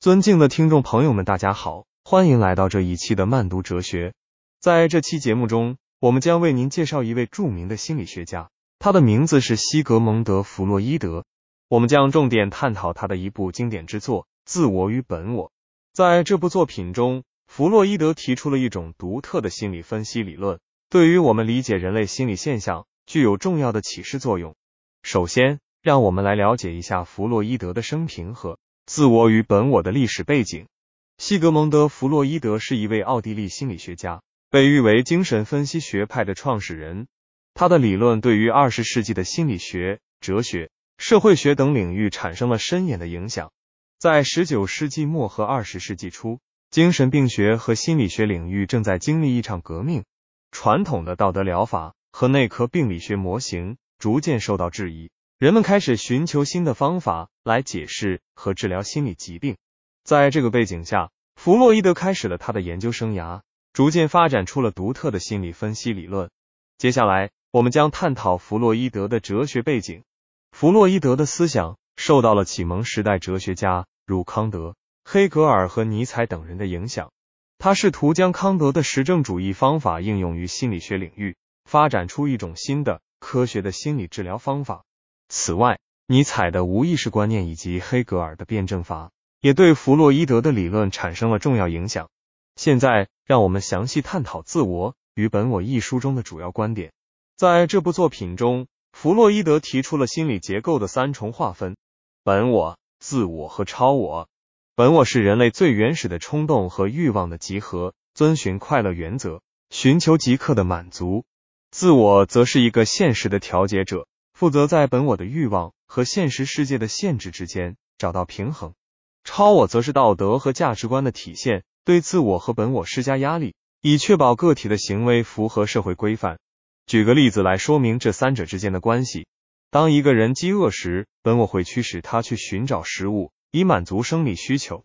尊敬的听众朋友们，大家好，欢迎来到这一期的慢读哲学。在这期节目中，我们将为您介绍一位著名的心理学家，他的名字是西格蒙德·弗洛伊德。我们将重点探讨他的一部经典之作《自我与本我》。在这部作品中，弗洛伊德提出了一种独特的心理分析理论，对于我们理解人类心理现象具有重要的启示作用。首先，让我们来了解一下弗洛伊德的生平和。自我与本我的历史背景。西格蒙德·弗洛伊德是一位奥地利心理学家，被誉为精神分析学派的创始人。他的理论对于二十世纪的心理学、哲学、社会学等领域产生了深远的影响。在十九世纪末和二十世纪初，精神病学和心理学领域正在经历一场革命。传统的道德疗法和内科病理学模型逐渐受到质疑。人们开始寻求新的方法来解释和治疗心理疾病。在这个背景下，弗洛伊德开始了他的研究生涯，逐渐发展出了独特的心理分析理论。接下来，我们将探讨弗洛伊德的哲学背景。弗洛伊德的思想受到了启蒙时代哲学家如康德、黑格尔和尼采等人的影响。他试图将康德的实证主义方法应用于心理学领域，发展出一种新的科学的心理治疗方法。此外，尼采的无意识观念以及黑格尔的辩证法也对弗洛伊德的理论产生了重要影响。现在，让我们详细探讨《自我与本我》一书中的主要观点。在这部作品中，弗洛伊德提出了心理结构的三重划分：本我、自我和超我。本我是人类最原始的冲动和欲望的集合，遵循快乐原则，寻求即刻的满足；自我则是一个现实的调节者。负责在本我的欲望和现实世界的限制之间找到平衡，超我则是道德和价值观的体现，对自我和本我施加压力，以确保个体的行为符合社会规范。举个例子来说明这三者之间的关系：当一个人饥饿时，本我会驱使他去寻找食物，以满足生理需求；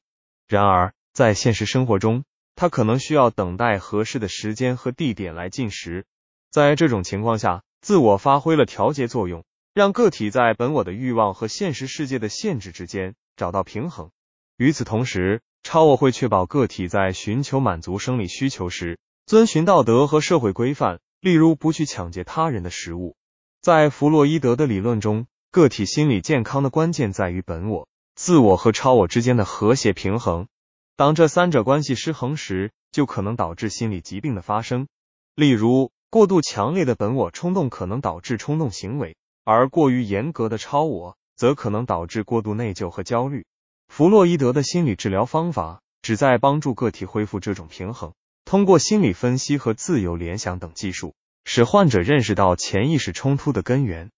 然而，在现实生活中，他可能需要等待合适的时间和地点来进食。在这种情况下，自我发挥了调节作用，让个体在本我的欲望和现实世界的限制之间找到平衡。与此同时，超我会确保个体在寻求满足生理需求时，遵循道德和社会规范，例如不去抢劫他人的食物。在弗洛伊德的理论中，个体心理健康的关键在于本我、自我和超我之间的和谐平衡。当这三者关系失衡时，就可能导致心理疾病的发生，例如。过度强烈的本我冲动可能导致冲动行为，而过于严格的超我则可能导致过度内疚和焦虑。弗洛伊德的心理治疗方法旨在帮助个体恢复这种平衡，通过心理分析和自由联想等技术，使患者认识到潜意识冲突的根源，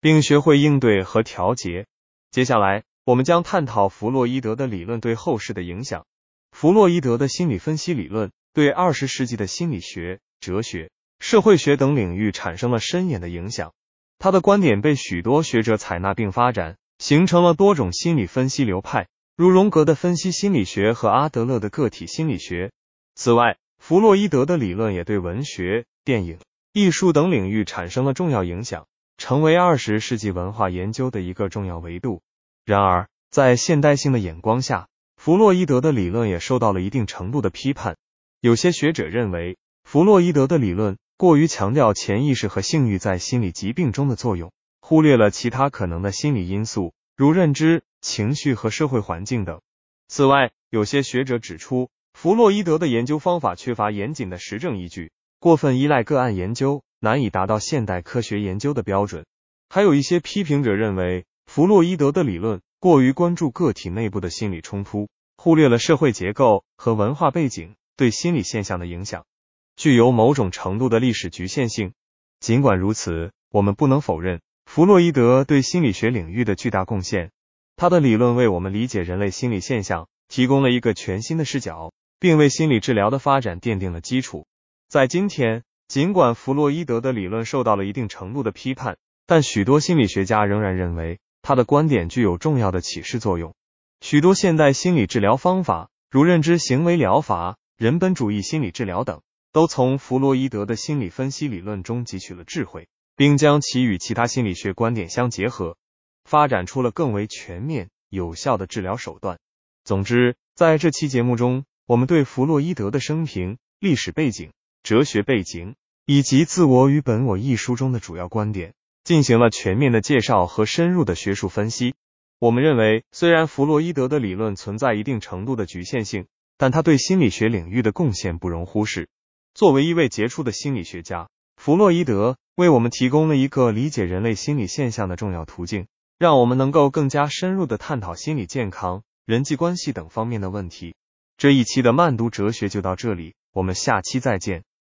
并学会应对和调节。接下来，我们将探讨弗洛伊德的理论对后世的影响。弗洛伊德的心理分析理论对二十世纪的心理学、哲学。社会学等领域产生了深远的影响，他的观点被许多学者采纳并发展，形成了多种心理分析流派，如荣格的分析心理学和阿德勒的个体心理学。此外，弗洛伊德的理论也对文学、电影、艺术等领域产生了重要影响，成为二十世纪文化研究的一个重要维度。然而，在现代性的眼光下，弗洛伊德的理论也受到了一定程度的批判。有些学者认为，弗洛伊德的理论。过于强调潜意识和性欲在心理疾病中的作用，忽略了其他可能的心理因素，如认知、情绪和社会环境等。此外，有些学者指出，弗洛伊德的研究方法缺乏严谨的实证依据，过分依赖个案研究，难以达到现代科学研究的标准。还有一些批评者认为，弗洛伊德的理论过于关注个体内部的心理冲突，忽略了社会结构和文化背景对心理现象的影响。具有某种程度的历史局限性。尽管如此，我们不能否认弗洛伊德对心理学领域的巨大贡献。他的理论为我们理解人类心理现象提供了一个全新的视角，并为心理治疗的发展奠定了基础。在今天，尽管弗洛伊德的理论受到了一定程度的批判，但许多心理学家仍然认为他的观点具有重要的启示作用。许多现代心理治疗方法，如认知行为疗法、人本主义心理治疗等。都从弗洛伊德的心理分析理论中汲取了智慧，并将其与其他心理学观点相结合，发展出了更为全面、有效的治疗手段。总之，在这期节目中，我们对弗洛伊德的生平、历史背景、哲学背景以及《自我与本我》一书中的主要观点进行了全面的介绍和深入的学术分析。我们认为，虽然弗洛伊德的理论存在一定程度的局限性，但他对心理学领域的贡献不容忽视。作为一位杰出的心理学家，弗洛伊德为我们提供了一个理解人类心理现象的重要途径，让我们能够更加深入的探讨心理健康、人际关系等方面的问题。这一期的慢读哲学就到这里，我们下期再见。